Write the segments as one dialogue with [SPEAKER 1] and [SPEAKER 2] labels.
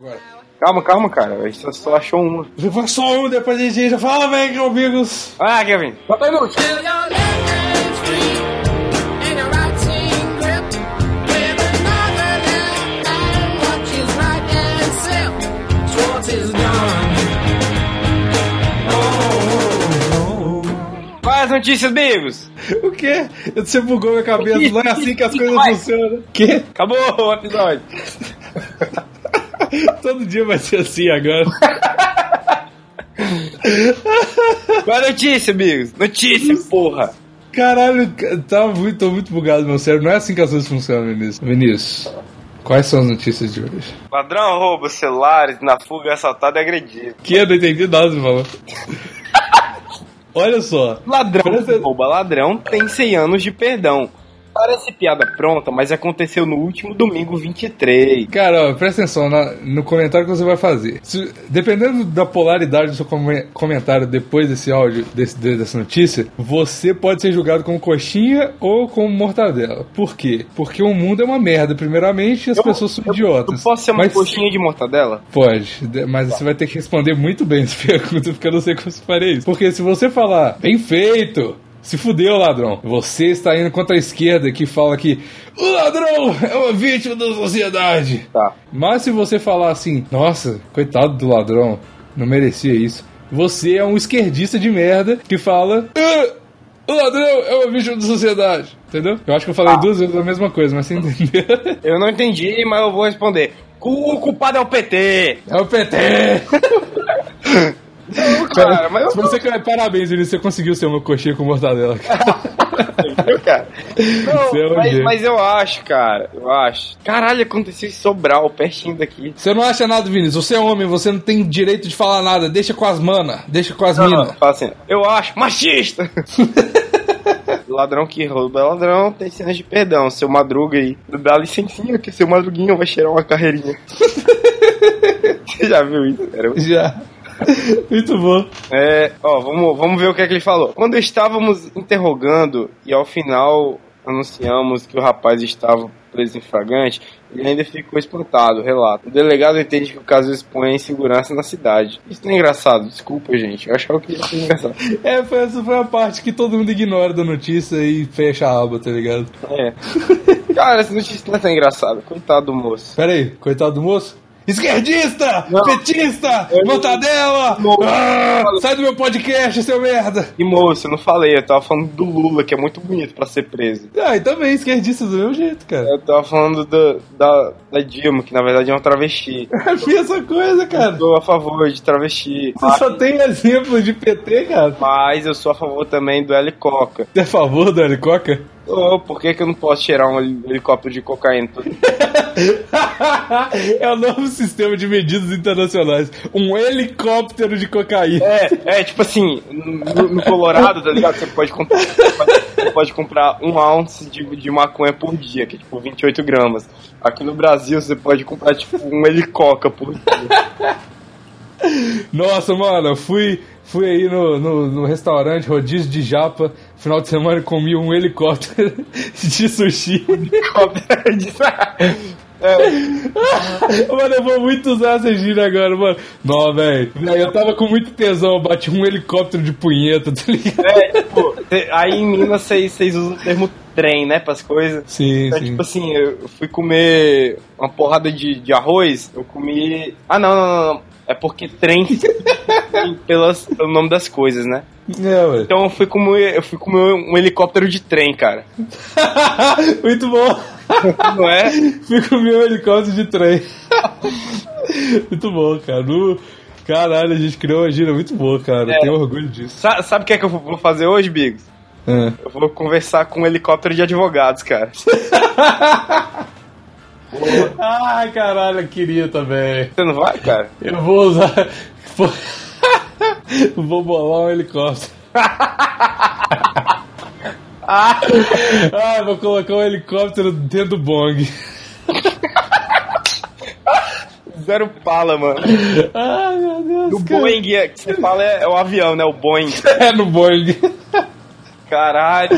[SPEAKER 1] Agora.
[SPEAKER 2] Calma, calma, cara. A gente só, só achou uma.
[SPEAKER 1] Foi só um, depois a gente já fala, velho, amigos.
[SPEAKER 2] Ah, Kevin. Bota aí. Quais as notícias, amigos?
[SPEAKER 1] O quê? Você bugou minha cabeça, não é assim que as coisas funcionam. Quê?
[SPEAKER 2] Acabou o episódio.
[SPEAKER 1] Todo dia vai ser assim agora.
[SPEAKER 2] Qual a notícia, amigos? Notícia, porra.
[SPEAKER 1] Caralho, tá muito, tô muito bugado meu cérebro. Não é assim que as coisas funcionam, Vinícius. Vinícius, quais são as notícias de hoje?
[SPEAKER 2] Ladrão rouba celulares na fuga assaltado e agredido.
[SPEAKER 1] Que eu não entendi nada, você falou. Olha só.
[SPEAKER 2] Ladrão
[SPEAKER 1] Presta-
[SPEAKER 2] rouba ladrão tem 100 anos de perdão. Parece piada pronta, mas aconteceu no último domingo 23.
[SPEAKER 1] Cara, ó, presta atenção na- no comentário que você vai fazer. Se- dependendo da polaridade do seu come- comentário depois desse áudio, desse- de- dessa notícia, você pode ser julgado como coxinha ou como mortadela. Por quê? Porque o mundo é uma merda, primeiramente, e as pessoas são idiotas.
[SPEAKER 2] Tu posso ser uma
[SPEAKER 1] Mas-
[SPEAKER 2] coxinha de mortadela?
[SPEAKER 1] Pode, de- mas você vai ter que responder muito bem essa pergunta, porque eu não sei como você faria isso. Porque se você falar, bem feito, se fudeu, ladrão. Você está indo contra a esquerda que fala que o ladrão é uma vítima da sociedade.
[SPEAKER 2] Tá.
[SPEAKER 1] Mas se você falar assim, nossa, coitado do ladrão, não merecia isso. Você é um esquerdista de merda que fala, "Ah, o ladrão é uma vítima da sociedade. Entendeu? Eu acho que eu falei duas vezes a mesma coisa, mas você entendeu?
[SPEAKER 2] Eu não entendi, mas eu vou responder. O culpado é o PT.
[SPEAKER 1] É o PT!
[SPEAKER 2] Cara, mas eu
[SPEAKER 1] Se você quer parabéns, Vinícius, você conseguiu ser uma coxinha com mortadela. cara.
[SPEAKER 2] Viu, cara? Não,
[SPEAKER 1] é
[SPEAKER 2] mas, mas eu acho, cara. Eu acho. Caralho, aconteceu em Sobral, pertinho daqui.
[SPEAKER 1] Você não acha nada, Vinícius. Você é homem, você não tem direito de falar nada. Deixa com as mana, deixa com as
[SPEAKER 2] Não,
[SPEAKER 1] minas.
[SPEAKER 2] fala assim, eu acho machista. ladrão que rouba é ladrão, tem cenas de perdão. Seu madruga aí, dá licencinha que seu madruguinho vai cheirar uma carreirinha. Você já viu isso, cara?
[SPEAKER 1] Já. Muito bom.
[SPEAKER 2] É, ó, vamos, vamos ver o que é que ele falou. Quando estávamos interrogando e ao final anunciamos que o rapaz estava preso em flagrante, ele ainda ficou espantado, relato. O delegado entende que o caso expõe a insegurança na cidade. Isso não é engraçado, desculpa, gente. Eu achava que isso era engraçado.
[SPEAKER 1] É, foi, essa foi a parte que todo mundo ignora da notícia e fecha a aba, tá ligado?
[SPEAKER 2] É. Cara, essa notícia não é tão engraçada. Coitado do moço.
[SPEAKER 1] Pera aí, coitado do moço. Esquerdista!
[SPEAKER 2] Não.
[SPEAKER 1] Petista!
[SPEAKER 2] Eu-
[SPEAKER 1] Mortadela! Ah, sai do meu podcast, seu merda!
[SPEAKER 2] E moço, eu não falei, eu tava falando do Lula, que é muito bonito pra ser preso.
[SPEAKER 1] Ah, e também, esquerdista do mesmo jeito, cara.
[SPEAKER 2] Eu tava falando do- da, da Dilma, que na verdade é um travesti.
[SPEAKER 1] É a mesma coisa, cara.
[SPEAKER 2] Sou a favor de travesti.
[SPEAKER 1] Você só tem exemplo de PT, cara.
[SPEAKER 2] Mas eu sou a favor também do helicoca.
[SPEAKER 1] Você é a favor do Helicoca?
[SPEAKER 2] Ô, por que, que eu não posso tirar um heli- helicóptero de cocaína?
[SPEAKER 1] é o novo sistema de medidas internacionais. Um helicóptero de cocaína.
[SPEAKER 2] É, é tipo assim, no, no Colorado, tá ligado? Você pode comprar, você pode comprar um ounce de, de maconha por dia, que é tipo 28 gramas. Aqui no Brasil você pode comprar tipo um helicoca por dia.
[SPEAKER 1] Nossa, mano, eu fui, fui aí no, no, no restaurante rodízio de japa. Final de semana eu comi um helicóptero de sushi.
[SPEAKER 2] Helicóptero de... É,
[SPEAKER 1] Mano, eu vou muito usar essa gíria agora, mano. Não, velho. Eu tava com muito tesão, eu bati um helicóptero de punheta, tá ligado?
[SPEAKER 2] é, tipo, aí em Minas vocês vocês usam o termo trem, né, pras coisas.
[SPEAKER 1] Sim,
[SPEAKER 2] Então,
[SPEAKER 1] sim.
[SPEAKER 2] tipo assim, eu fui comer uma porrada de, de arroz, eu comi. Ah, não, não, não. não. É porque trem pelas, pelo nome das coisas, né?
[SPEAKER 1] É, ué.
[SPEAKER 2] Então eu fui comer, eu fui comer um helicóptero de trem, cara.
[SPEAKER 1] muito bom.
[SPEAKER 2] Não é?
[SPEAKER 1] Fui comer um helicóptero de trem. muito bom, cara. No... Caralho, a gente criou uma gíria muito boa, cara.
[SPEAKER 2] É.
[SPEAKER 1] Eu tenho orgulho disso.
[SPEAKER 2] Sa- sabe o que é que eu vou fazer hoje, Bigos?
[SPEAKER 1] É.
[SPEAKER 2] Eu vou conversar com um helicóptero de advogados, cara.
[SPEAKER 1] Ai, caralho, queria também.
[SPEAKER 2] Você não vai, cara?
[SPEAKER 1] Eu vou usar. vou bolar um helicóptero. ah, vou colocar um helicóptero dentro do bong.
[SPEAKER 2] Zero pala, mano.
[SPEAKER 1] Ai, meu Deus.
[SPEAKER 2] O
[SPEAKER 1] cara.
[SPEAKER 2] Boeing é- que você fala é, é o avião, né? O Boeing.
[SPEAKER 1] É no bong.
[SPEAKER 2] Caralho.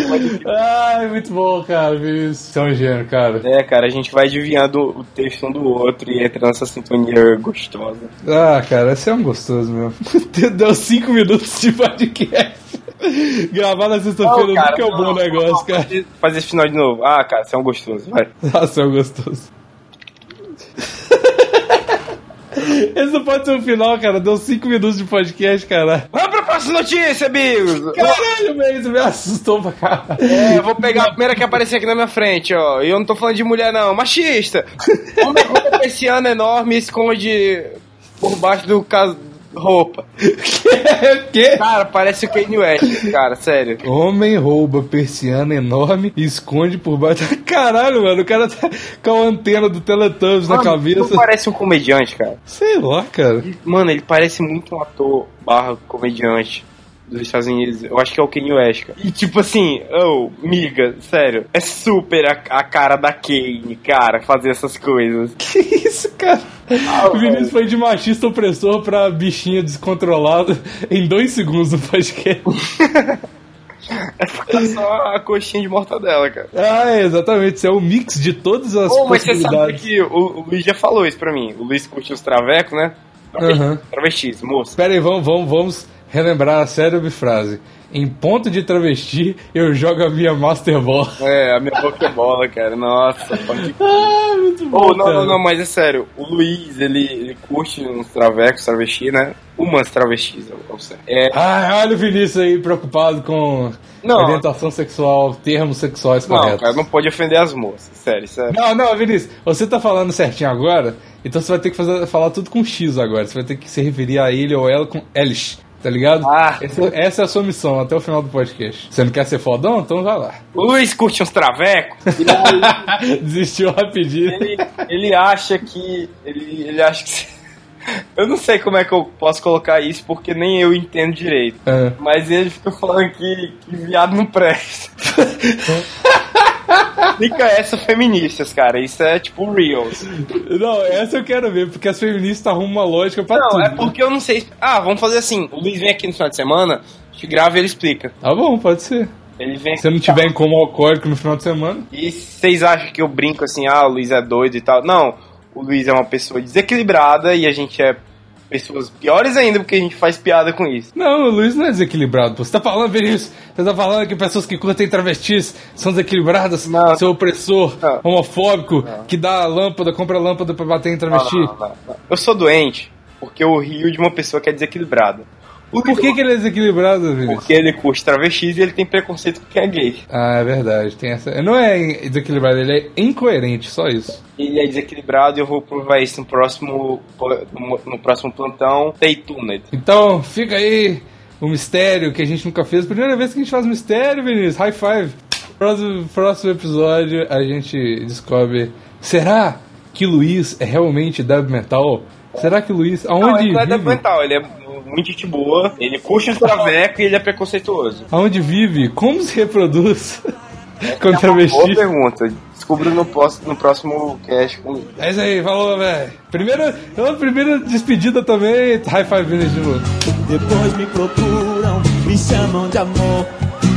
[SPEAKER 1] Ai, muito bom, cara. Você é um gênio, cara.
[SPEAKER 2] É, cara, a gente vai adivinhando o texto um do outro e entra nessa sintonia gostosa.
[SPEAKER 1] Ah, cara, você é um gostoso mesmo. Deu cinco minutos de podcast. Gravar na sexta-feira nunca é um bom negócio,
[SPEAKER 2] não,
[SPEAKER 1] cara.
[SPEAKER 2] Fazer, fazer esse final de novo. Ah, cara, você é um gostoso, vai.
[SPEAKER 1] Ah, você é um gostoso. Esse não pode ser o final, cara. Deu cinco minutos de podcast, cara.
[SPEAKER 2] Próxima notícia, amigos!
[SPEAKER 1] Caralho, velho, isso me assustou pra caralho.
[SPEAKER 2] É, eu vou pegar a primeira que aparecer aqui na minha frente, ó. E eu não tô falando de mulher, não. Machista! Homem roupa persiana enorme esconde por baixo do. Roupa.
[SPEAKER 1] O quê?
[SPEAKER 2] Cara, parece o Kanye West, cara, sério.
[SPEAKER 1] Homem rouba persiana enorme e esconde por baixo. Caralho, mano, o cara tá com a antena do Teletubbies na
[SPEAKER 2] Mano,
[SPEAKER 1] cabeça.
[SPEAKER 2] Não parece um comediante, cara.
[SPEAKER 1] Sei lá, cara.
[SPEAKER 2] Mano, ele parece muito um ator barra comediante dos Unidos. Eu acho que é o Kanye West, cara. E tipo assim, oh, miga, sério. É super a, a cara da Kanye, cara, fazer essas coisas.
[SPEAKER 1] Que isso, cara?
[SPEAKER 2] Ah,
[SPEAKER 1] o Vinícius foi de machista opressor pra bichinha descontrolada em dois segundos no podcast.
[SPEAKER 2] É só a coxinha de mortadela, cara.
[SPEAKER 1] ah, é, exatamente. Isso é o mix de todas as
[SPEAKER 2] Oh, mas você sabe que o, o Luiz já falou isso pra mim. O Luiz curte os travecos, né? Travestis,
[SPEAKER 1] Aham.
[SPEAKER 2] travestis moça.
[SPEAKER 1] Pera aí, vamos, vamos, vamos relembrar a célebre frase. Em ponto de travesti, eu jogo a minha Master Ball.
[SPEAKER 2] É, a minha boca é bola, cara. Nossa, pode
[SPEAKER 1] Ah, muito bom,
[SPEAKER 2] Oh, não,
[SPEAKER 1] cara.
[SPEAKER 2] não, não, mas é sério. O Luiz, ele, ele curte uns travecos, travesti, né? Umas travestis, eu, eu sei. É,
[SPEAKER 1] Ah, olha o Vinícius aí preocupado com
[SPEAKER 2] Não.
[SPEAKER 1] orientação sexual, termos sexuais
[SPEAKER 2] não,
[SPEAKER 1] corretos.
[SPEAKER 2] cara, não pode ofender as moças. Sério, sério.
[SPEAKER 1] Não, não, Vinícius, você tá falando certinho agora, então você vai ter que fazer, falar tudo com X agora. Você vai ter que se referir a ele ou ela com Eles, tá ligado?
[SPEAKER 2] Ah.
[SPEAKER 1] Essa, essa é a sua missão até o final do podcast. Você não quer ser fodão? Então vai lá.
[SPEAKER 2] O Luiz curte uns travecos.
[SPEAKER 1] Desistiu rapidinho.
[SPEAKER 2] ele, ele acha que. Ele, ele acha que. Eu não sei como é que eu posso colocar isso, porque nem eu entendo direito.
[SPEAKER 1] Ah.
[SPEAKER 2] Mas ele fica falando que, que viado não presta. Fica essa feministas, cara. Isso é tipo Reels.
[SPEAKER 1] Não, essa eu quero ver, porque as feministas arrumam uma lógica pra
[SPEAKER 2] Não,
[SPEAKER 1] tudo.
[SPEAKER 2] é porque eu não sei. Ah, vamos fazer assim. O Luiz vem aqui no final de semana, a gente grava e ele explica.
[SPEAKER 1] Tá bom, pode ser.
[SPEAKER 2] Ele vem
[SPEAKER 1] Se não tiver em como alcoólico no final de semana.
[SPEAKER 2] E vocês acham que eu brinco assim, ah, o Luiz é doido e tal? Não, o Luiz é uma pessoa desequilibrada e a gente é pessoas piores ainda porque a gente faz piada com isso.
[SPEAKER 1] Não, o Luiz não é desequilibrado. pô. Você tá falando, Vinícius? Você tá falando que pessoas que curtem travestis são desequilibradas?
[SPEAKER 2] Não.
[SPEAKER 1] Seu opressor,
[SPEAKER 2] Não.
[SPEAKER 1] homofóbico, que dá lâmpada, compra lâmpada pra bater em travesti?
[SPEAKER 2] Não, não, não, não. Eu sou doente porque eu rio de uma pessoa que é desequilibrada. O
[SPEAKER 1] Por que, que ele é desequilibrado, Vinícius?
[SPEAKER 2] Porque ele curte travestis e ele tem preconceito com quem é gay.
[SPEAKER 1] Ah, é verdade. Tem essa... Não é desequilibrado, ele é incoerente, só isso.
[SPEAKER 2] Ele é desequilibrado e eu vou provar isso no próximo, no, próximo plantão. Stay tuned.
[SPEAKER 1] Então, fica aí o mistério que a gente nunca fez. Primeira vez que a gente faz mistério, Vinícius. High five. Próximo, próximo episódio a gente descobre. Será que Luiz é realmente débil mental? Será que Luiz.
[SPEAKER 2] Não,
[SPEAKER 1] Aonde
[SPEAKER 2] ele não é
[SPEAKER 1] vive?
[SPEAKER 2] mental, ele é muito gente boa, ele curte os travecos e ele é preconceituoso.
[SPEAKER 1] Aonde vive? Como se reproduz? Com
[SPEAKER 2] É uma boa pergunta. Descubra no, no próximo cast comigo.
[SPEAKER 1] É isso aí, falou, velho. Primeira, então, primeira despedida também. High five, Vinícius de novo.
[SPEAKER 3] Depois me procuram, me chamam de amor,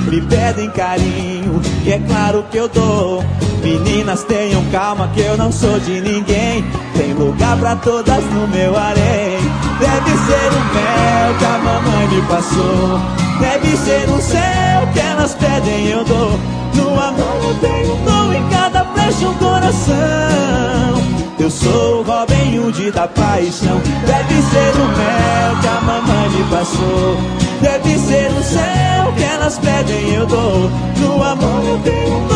[SPEAKER 3] me pedem carinho, e é claro que eu dou. Meninas, tenham calma que eu não sou de ninguém. Tem lugar pra todas no meu harém. Deve ser o mel que a mamãe me passou. Deve ser um céu que elas pedem, eu dou. No amor eu tenho um em cada flecha um coração. Eu sou o Robin Hood da paixão. Deve ser o mel que a mamãe me passou. Deve ser o céu que elas pedem, eu dou. No amor eu tenho